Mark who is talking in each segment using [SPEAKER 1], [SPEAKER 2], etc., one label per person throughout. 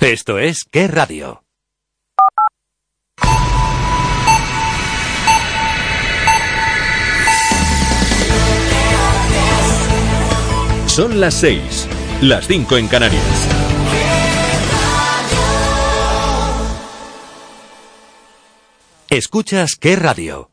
[SPEAKER 1] Esto es Qué Radio.
[SPEAKER 2] Son las seis, las cinco en Canarias.
[SPEAKER 1] Escuchas qué radio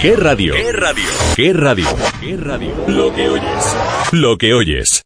[SPEAKER 2] ¿Qué radio? ¿Qué radio? ¿Qué radio? ¿Qué radio? Lo que oyes. Lo que oyes.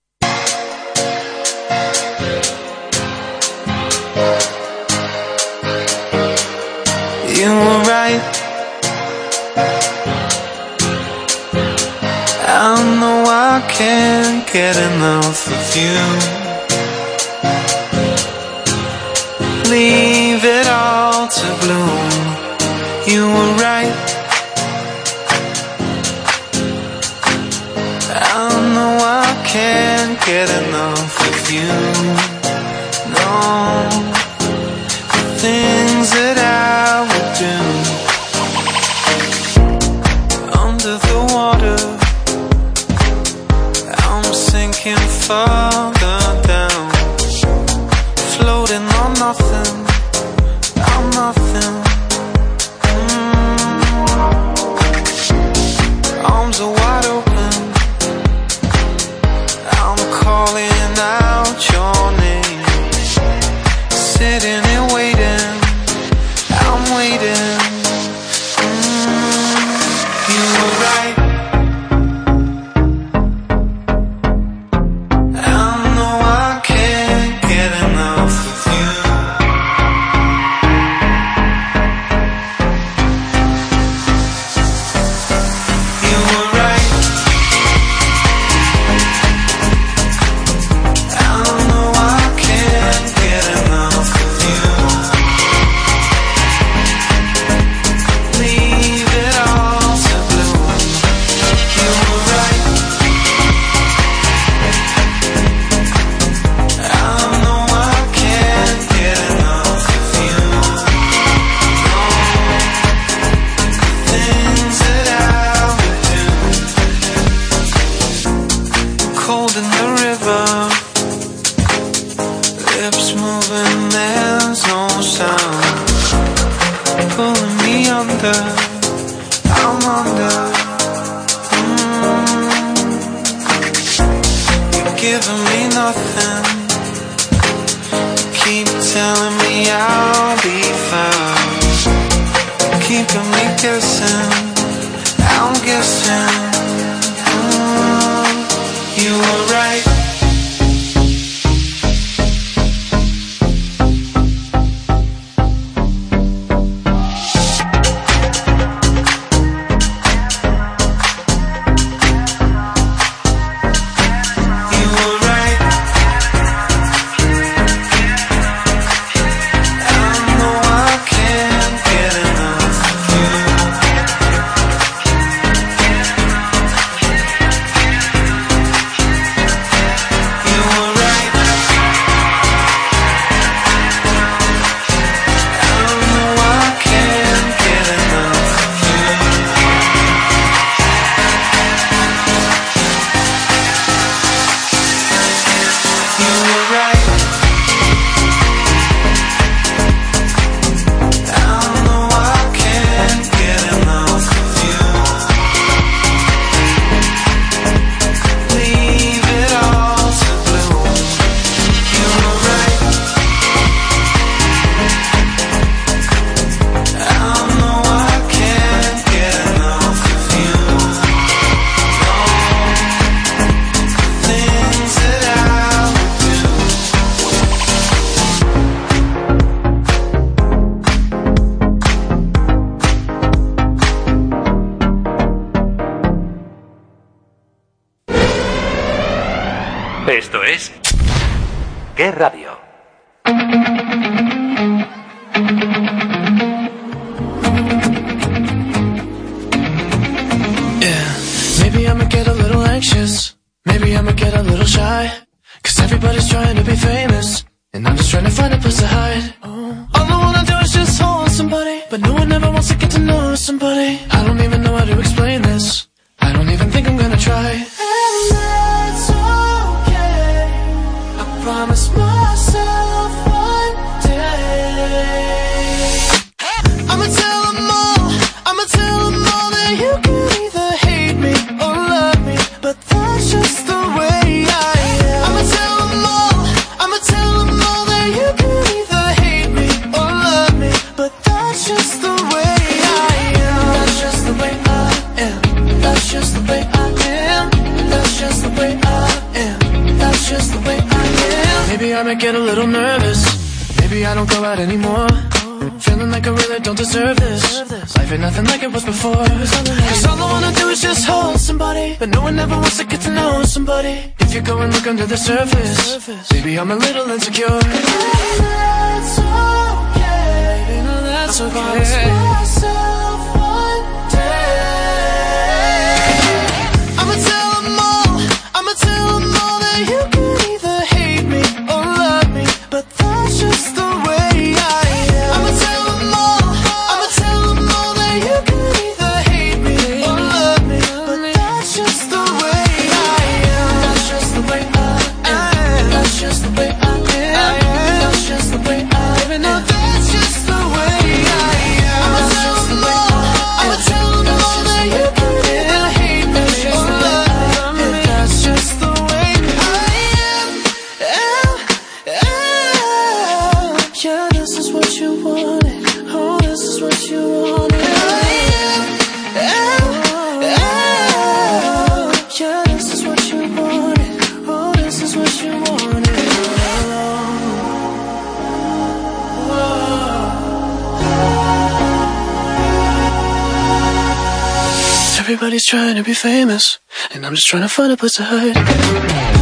[SPEAKER 3] out
[SPEAKER 4] anymore. Feeling like I really don't deserve this. Life ain't nothing like it was before. Cause all I wanna do is just hold somebody. But no one ever wants to get to know somebody. If you go and look under the surface, maybe I'm a little insecure. And that's okay. And that's okay. Everybody's trying to be famous, and I'm just trying to find a place to hide.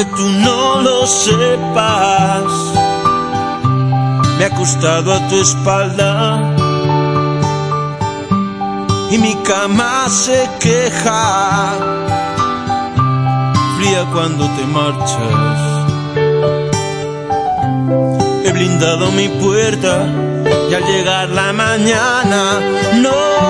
[SPEAKER 5] Aunque tú no lo sepas, me he acostado a tu espalda. Y mi cama se queja, fría cuando te marchas. He blindado mi puerta y al llegar la mañana no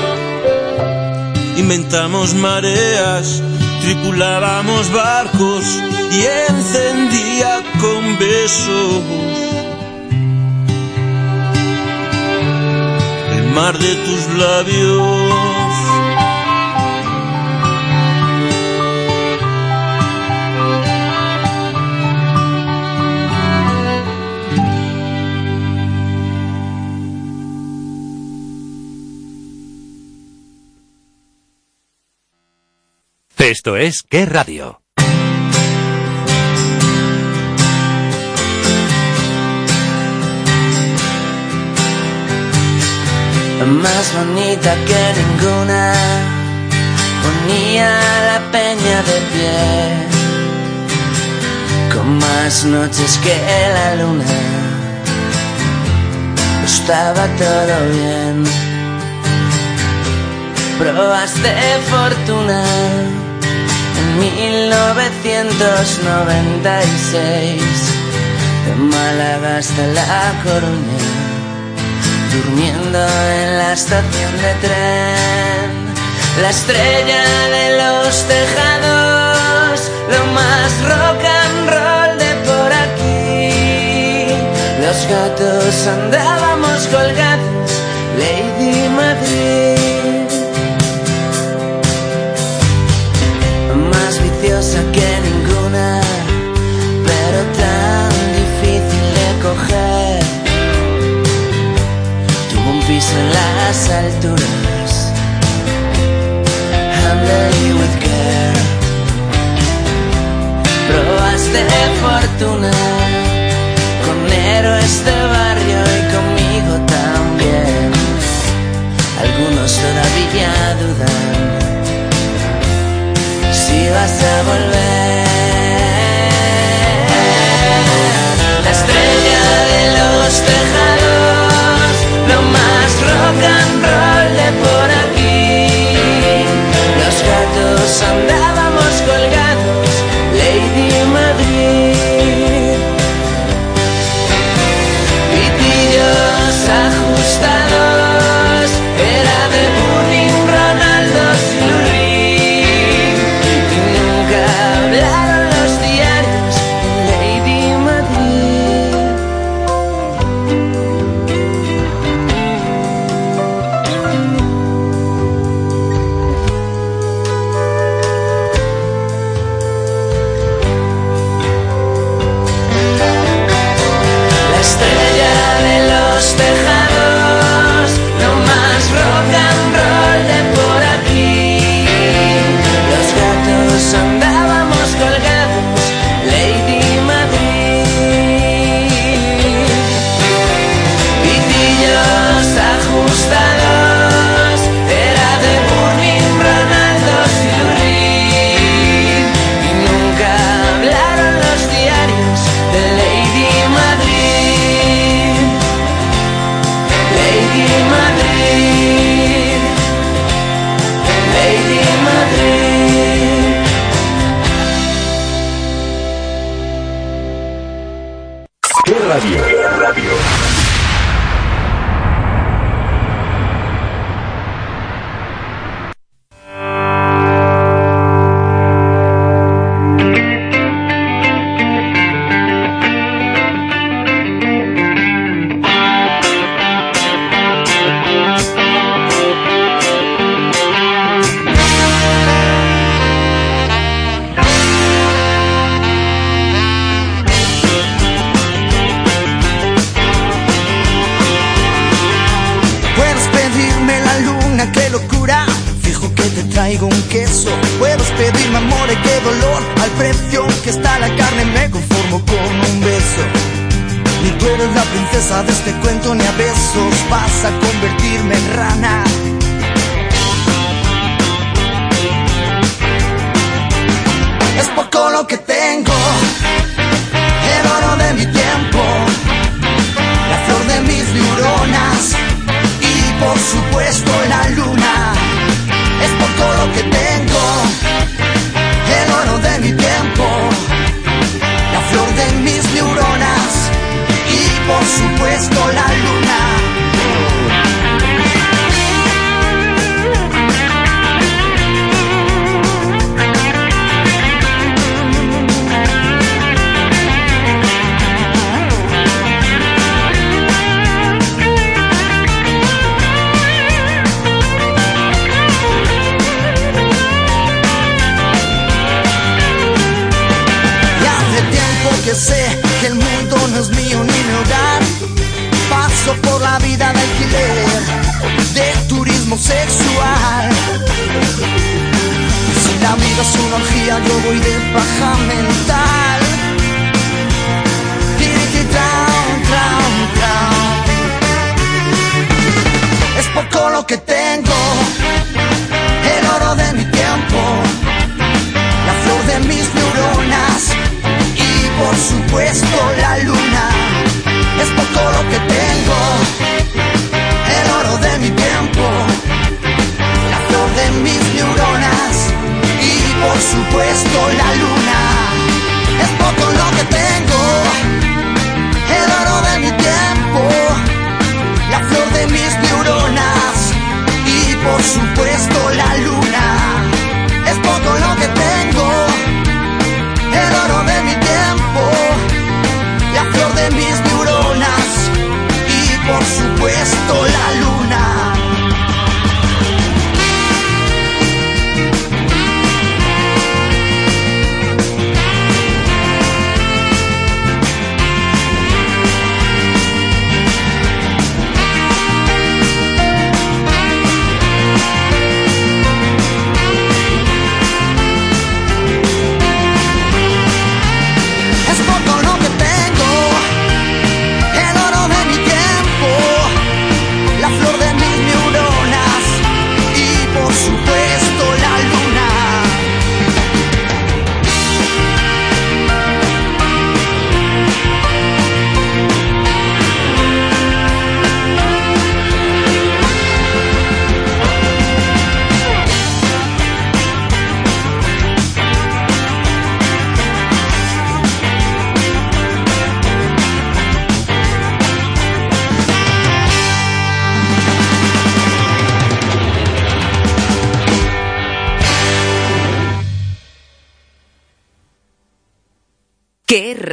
[SPEAKER 5] Inventamos mareas, tripulábamos barcos y encendía con besos el mar de tus labios.
[SPEAKER 6] Esto es ¿Qué radio?
[SPEAKER 7] más bonita que ninguna, ponía la peña de pie, con más noches que la luna, estaba todo bien. Probaste fortuna 1996, de Málaga hasta La Coruña durmiendo en la estación de tren, la estrella de los tejados, lo más rock and roll de por aquí. Los gatos andábamos colgados, Lady Madrid. Probaste fortuna con héroes de barrio y conmigo también. Algunos todavía dudan si vas a volver. La estrella de los tejados lo más rock and roll de por aquí.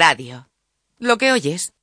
[SPEAKER 4] radio. Lo que oyes.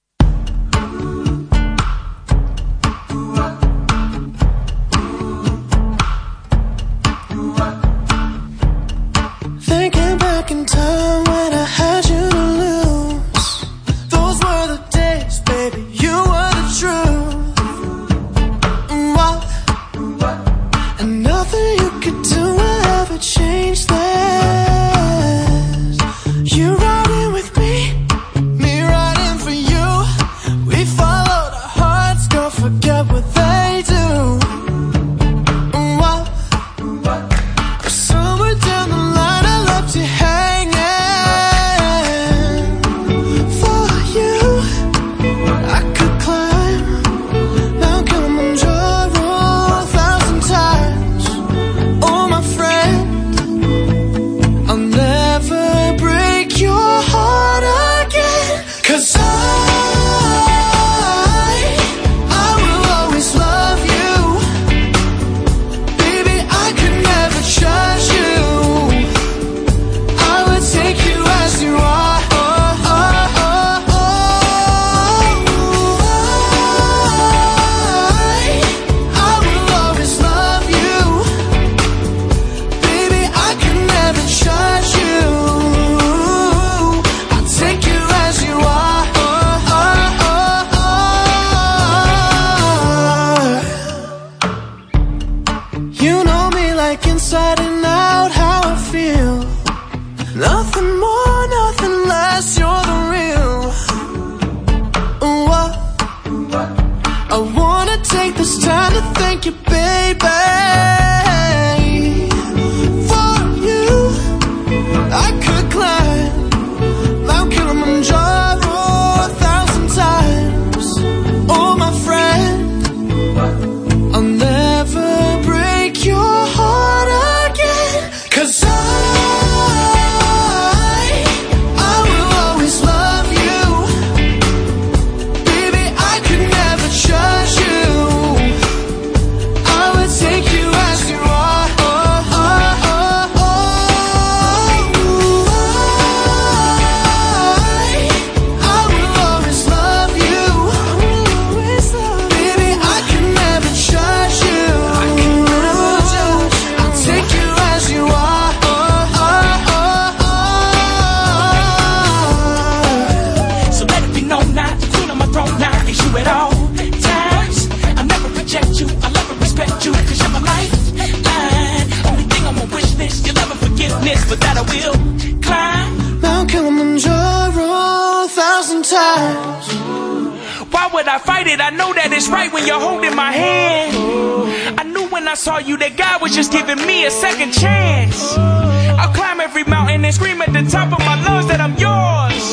[SPEAKER 4] holding my hand. I knew when I saw you that God was just giving me a second chance. I'll climb every mountain and scream at the top of my lungs that I'm yours.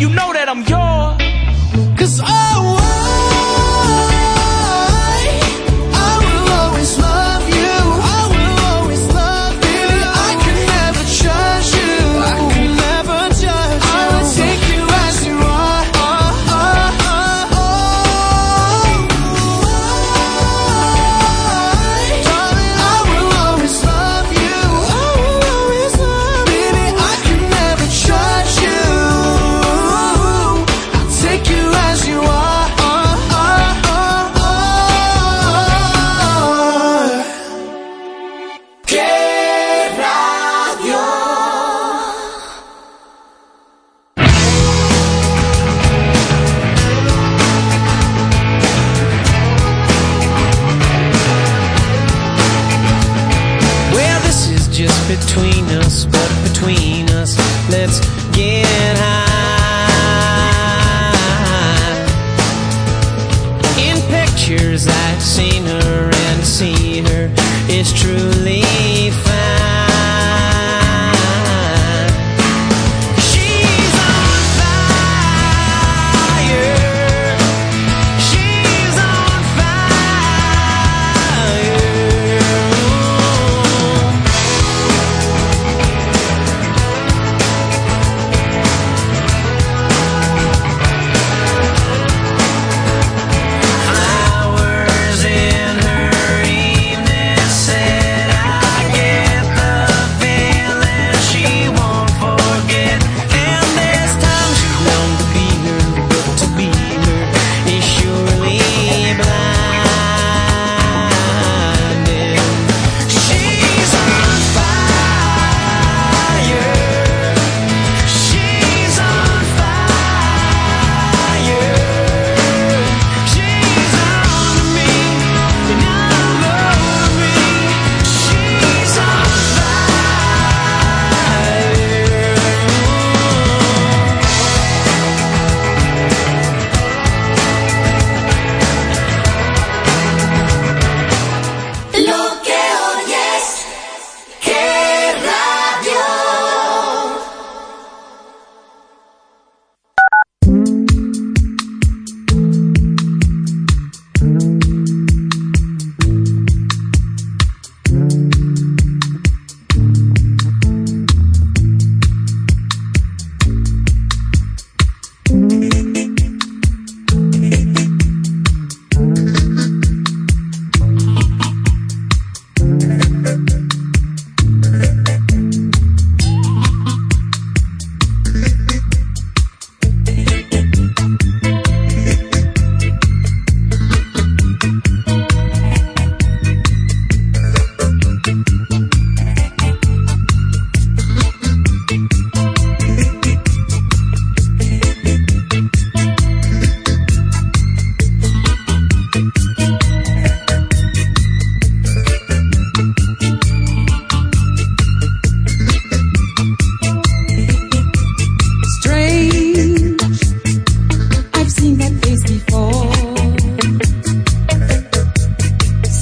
[SPEAKER 4] You know that I'm yours.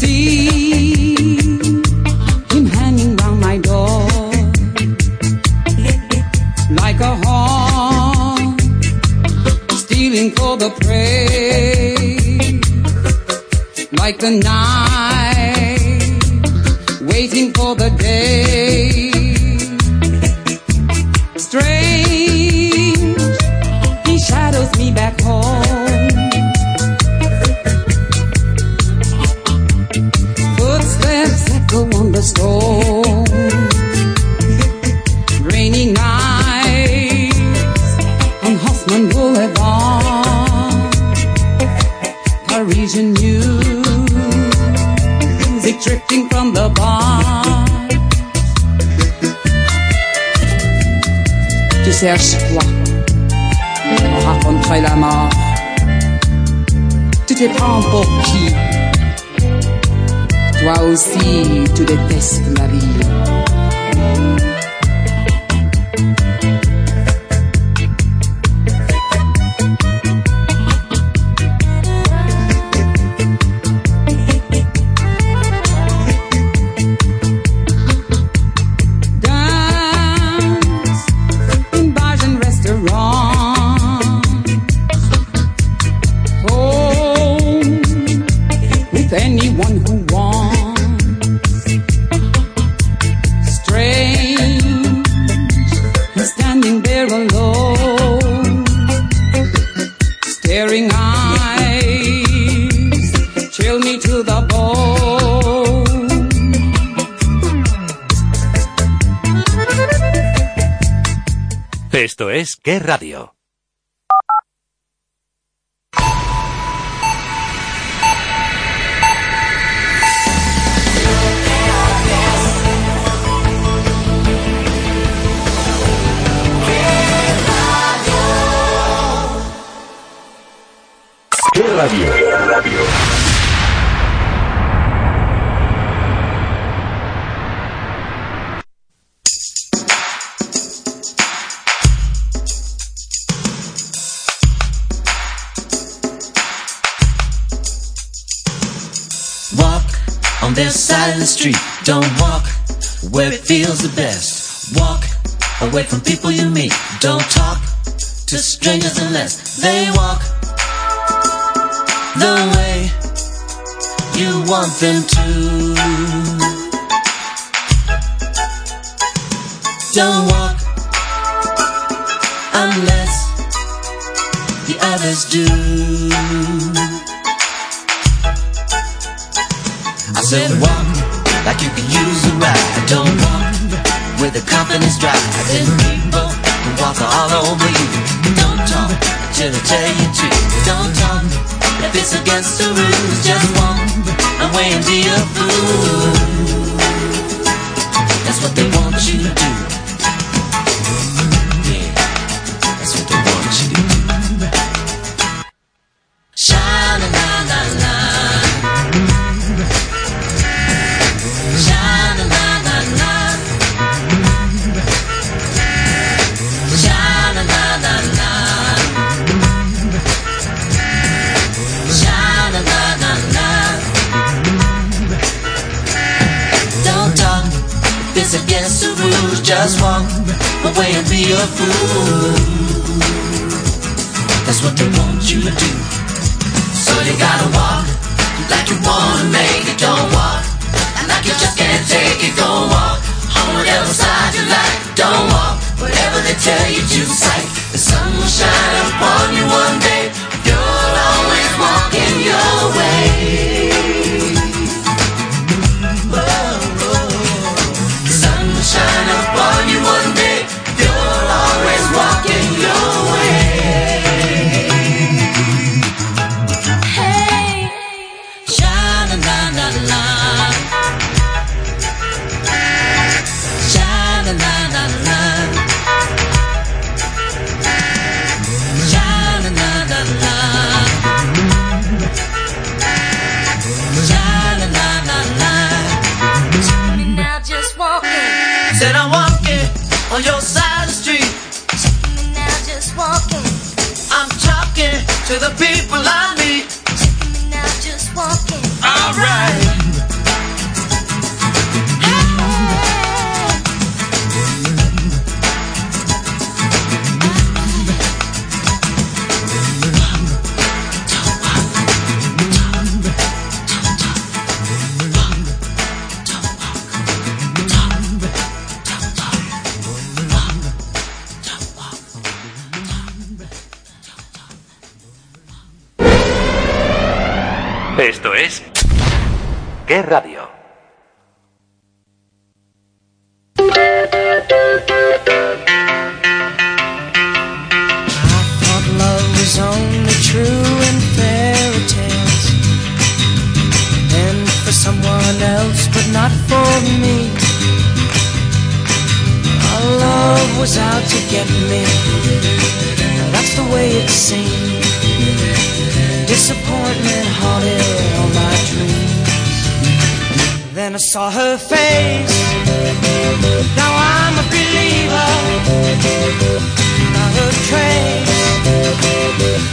[SPEAKER 8] see him my door. Like
[SPEAKER 9] a hawk stealing for the prey like the night
[SPEAKER 1] detesto es ¿Qué radio?
[SPEAKER 2] ¿Qué radio? ¿Qué radio?
[SPEAKER 10] On this side of the street. Don't walk where it feels the best. Walk away from people you meet. Don't talk to strangers unless they walk the way you want them to. Don't walk unless the others do. I said one, like you can use a ride. Don't walk with the confidence drive. Then people can walk all over you. Don't talk till I tell you to. Don't talk if it's against the rules. Just walk away and be a fool. That's what they want you to do. Just walk away and be a fool. That's what they want you to do. So you gotta walk like you wanna make it. Don't walk and like you just can't take it. Go walk on whatever side you like. Don't walk whatever they tell you to sight. The sun will shine upon you one day. You'll always walk in your way.
[SPEAKER 1] is only true in fairy tales and for someone else, but not for me. Our love was out to get me. That's the way it seemed. Disappointment haunted all my dreams. Then I saw her face. Now I'm a believer trace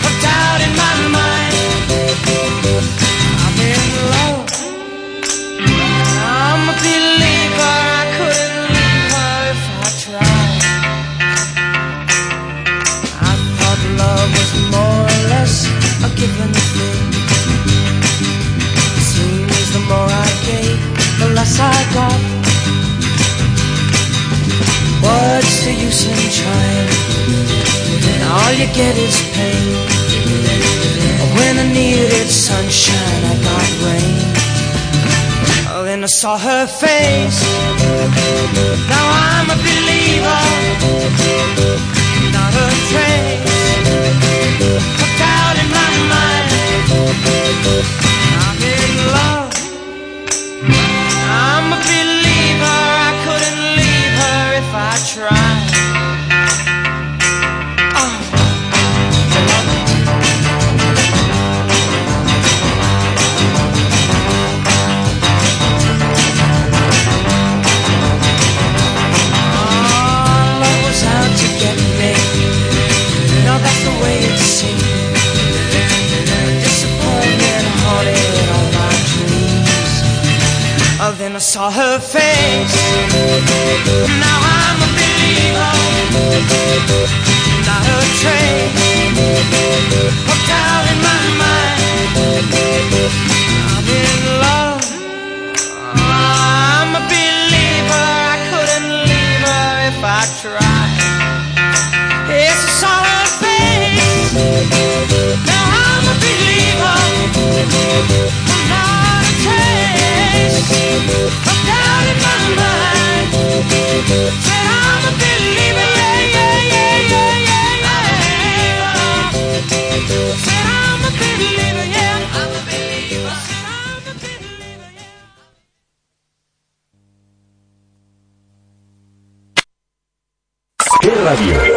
[SPEAKER 1] of doubt in my mind. I'm in love. I'm a believer. I couldn't leave her if I tried. I thought love was more or less a given thing. Seems the more I gave, the less I got. What's the use in trying? and all you get is pain. When I needed sunshine, I got rain. Oh, then I saw her face. Now I'm a believer, not a trace. Put out in my mind. then I saw her face. Now I'm a believer, not a trace of doubt in my
[SPEAKER 11] Radio.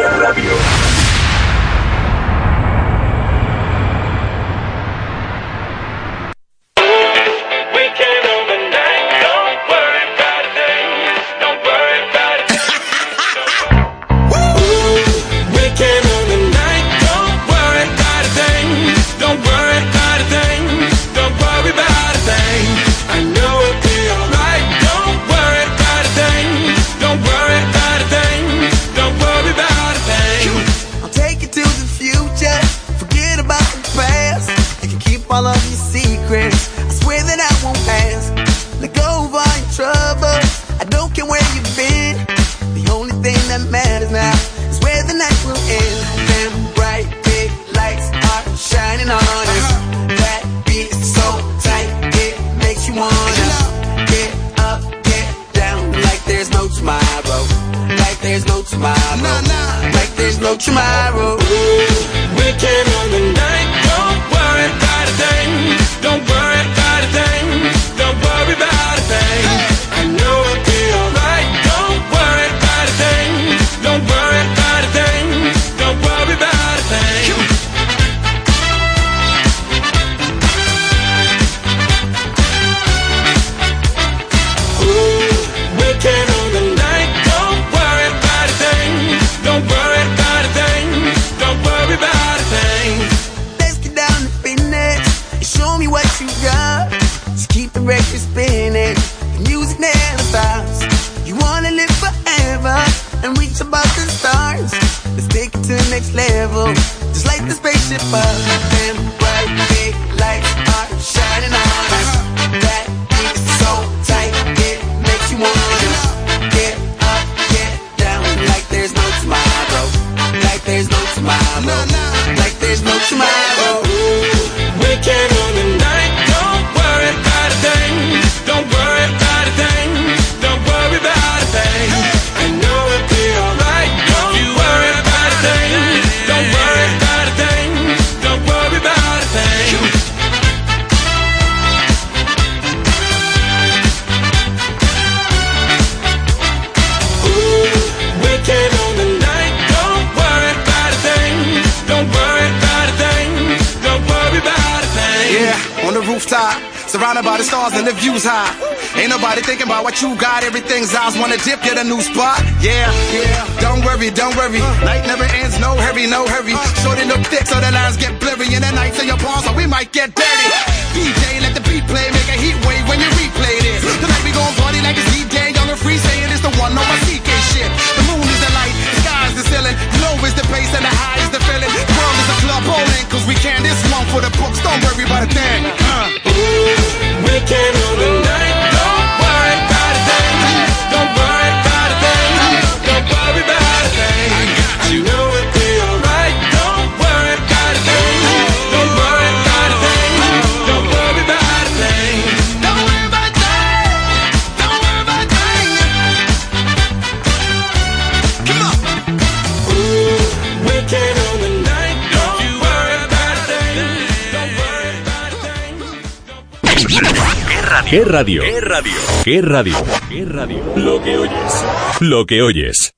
[SPEAKER 2] ¿Qué radio? ¿Qué radio? ¿Qué radio? ¿Qué radio? Lo que oyes. Lo que oyes.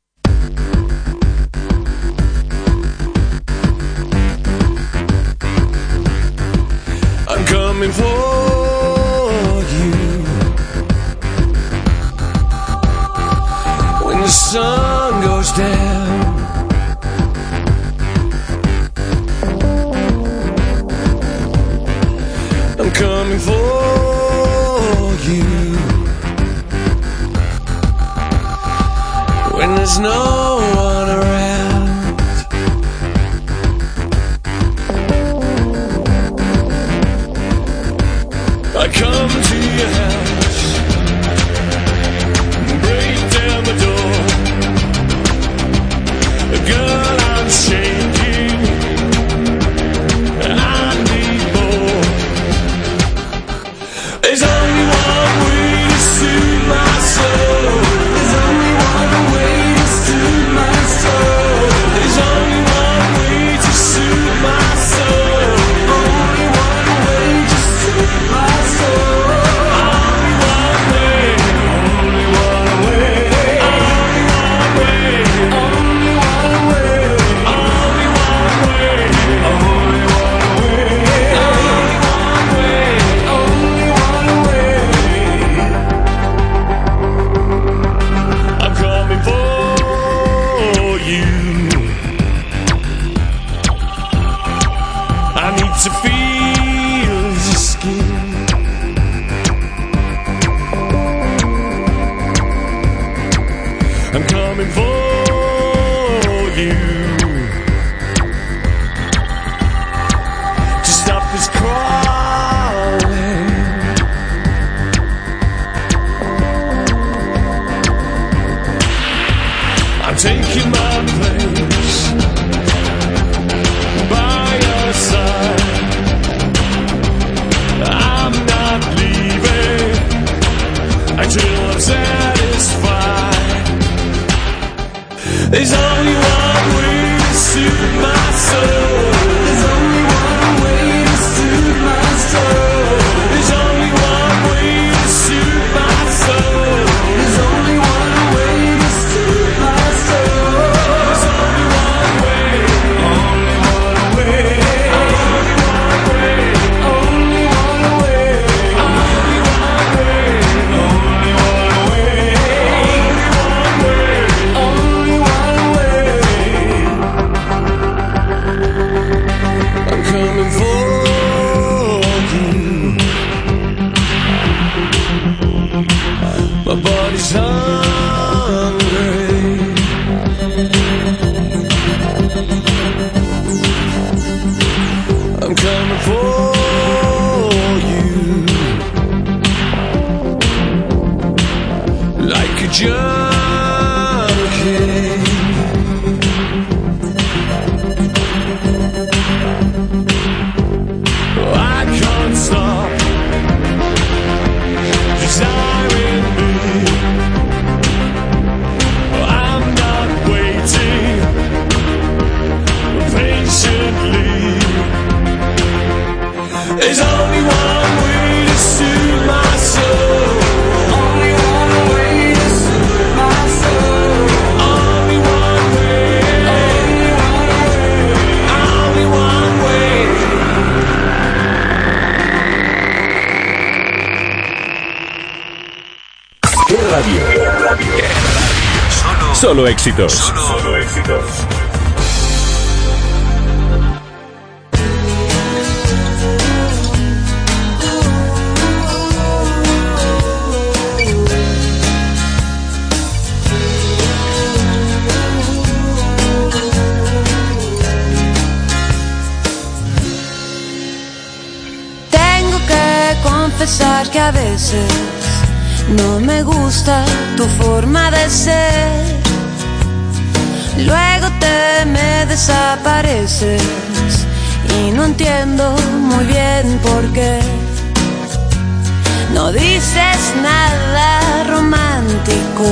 [SPEAKER 2] Solo, solo éxitos. Solo éxitos.
[SPEAKER 7] Tengo que confesar que a veces no me gusta tu forma de ser. Luego te me desapareces y no entiendo muy bien por qué. No dices nada romántico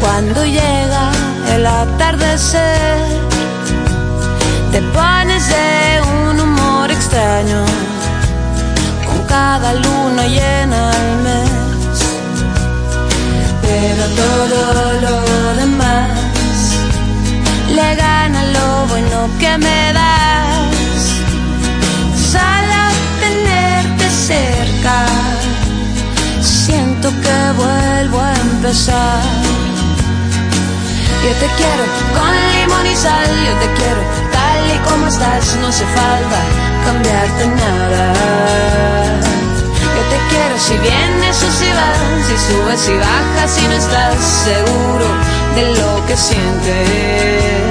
[SPEAKER 7] cuando llega el atardecer. Te pones de un humor extraño con cada luna llena al mes. Pero todo lo que me das. Solo tenerte cerca, siento que vuelvo a empezar. Yo te quiero con limón y sal, yo te quiero tal y como estás, no hace falta cambiarte nada. Yo te quiero si vienes o si vas, si subes y bajas, si no estás seguro de lo que sientes.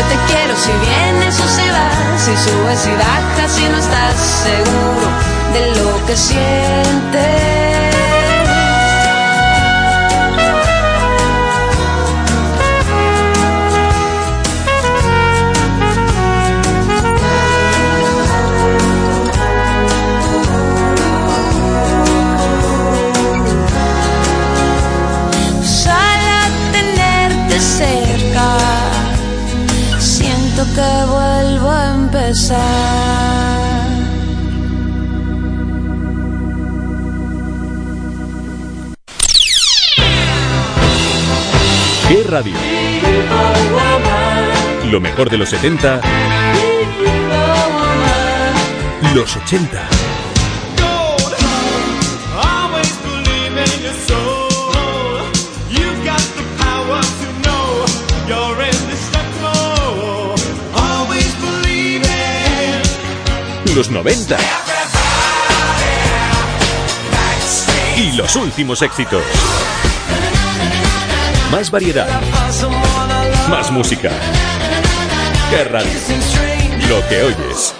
[SPEAKER 7] Yo te quiero si vienes o si vas, si subes y bajas, si no estás seguro de lo que sientes. Siento que vuelvo a empezar.
[SPEAKER 2] ¿Qué radio? Lo mejor de los 70, los 80 los 90 y los últimos éxitos. Más variedad, más música. ¿Qué radio? Lo que oyes.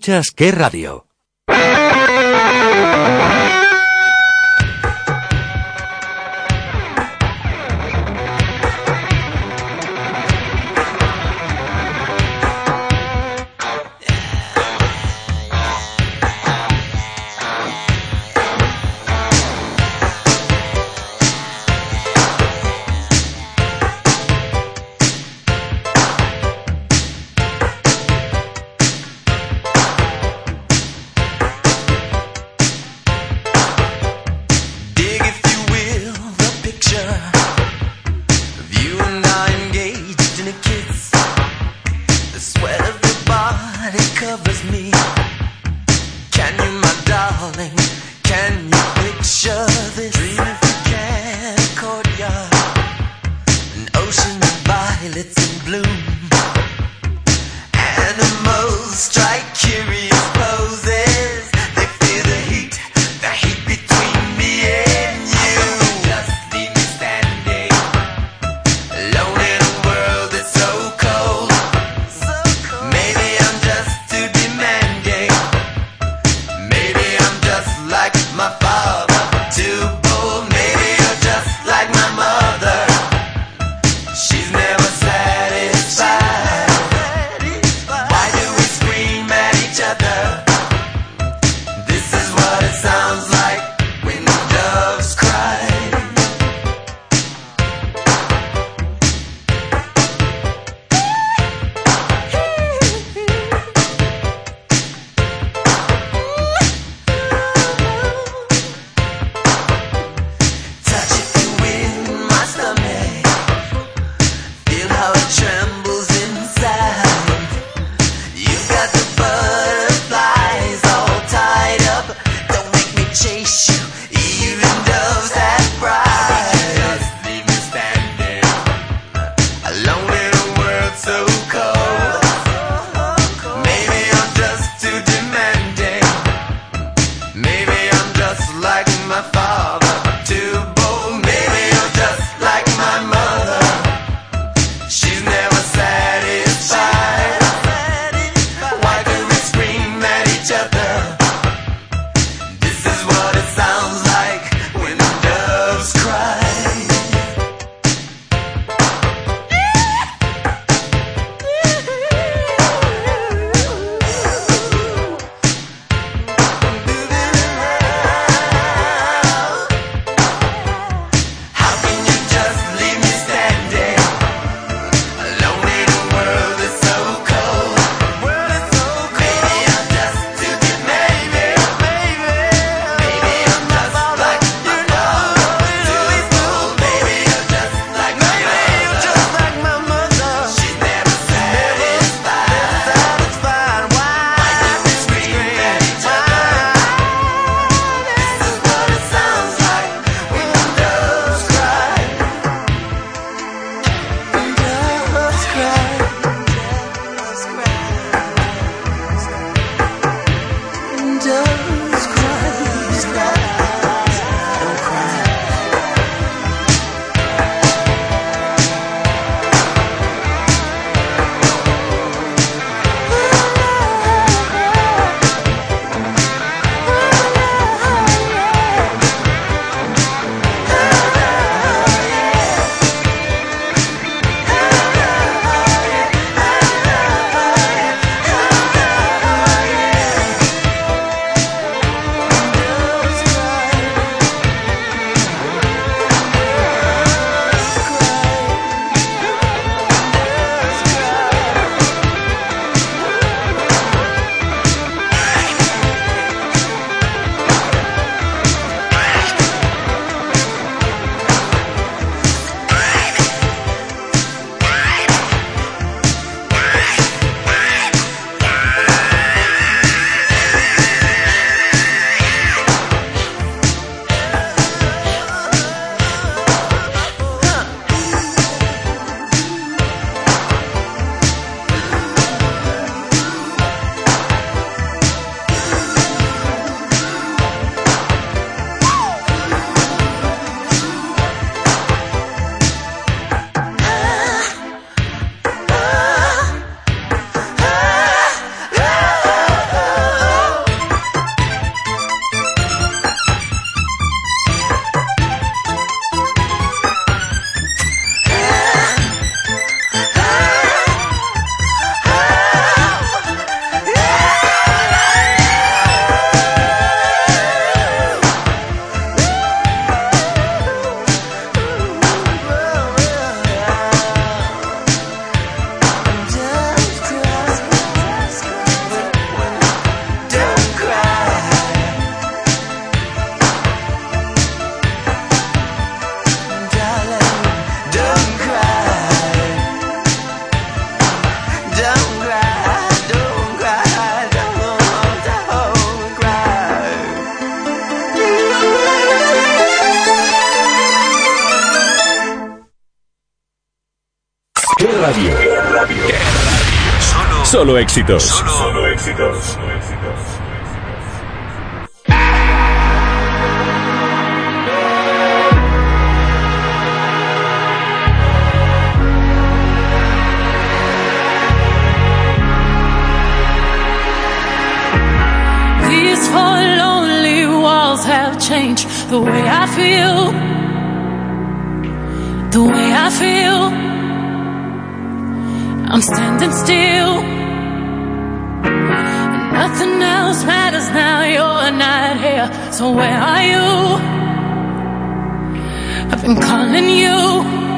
[SPEAKER 12] Escuchas qué radio. Can you, my darling? Can
[SPEAKER 2] you picture? éxitos. Solo éxitos.
[SPEAKER 13] Four lonely walls have changed the way I feel. The way I feel. I'm standing still. Nothing else matters now, you're not here. So where are you? I've been calling you.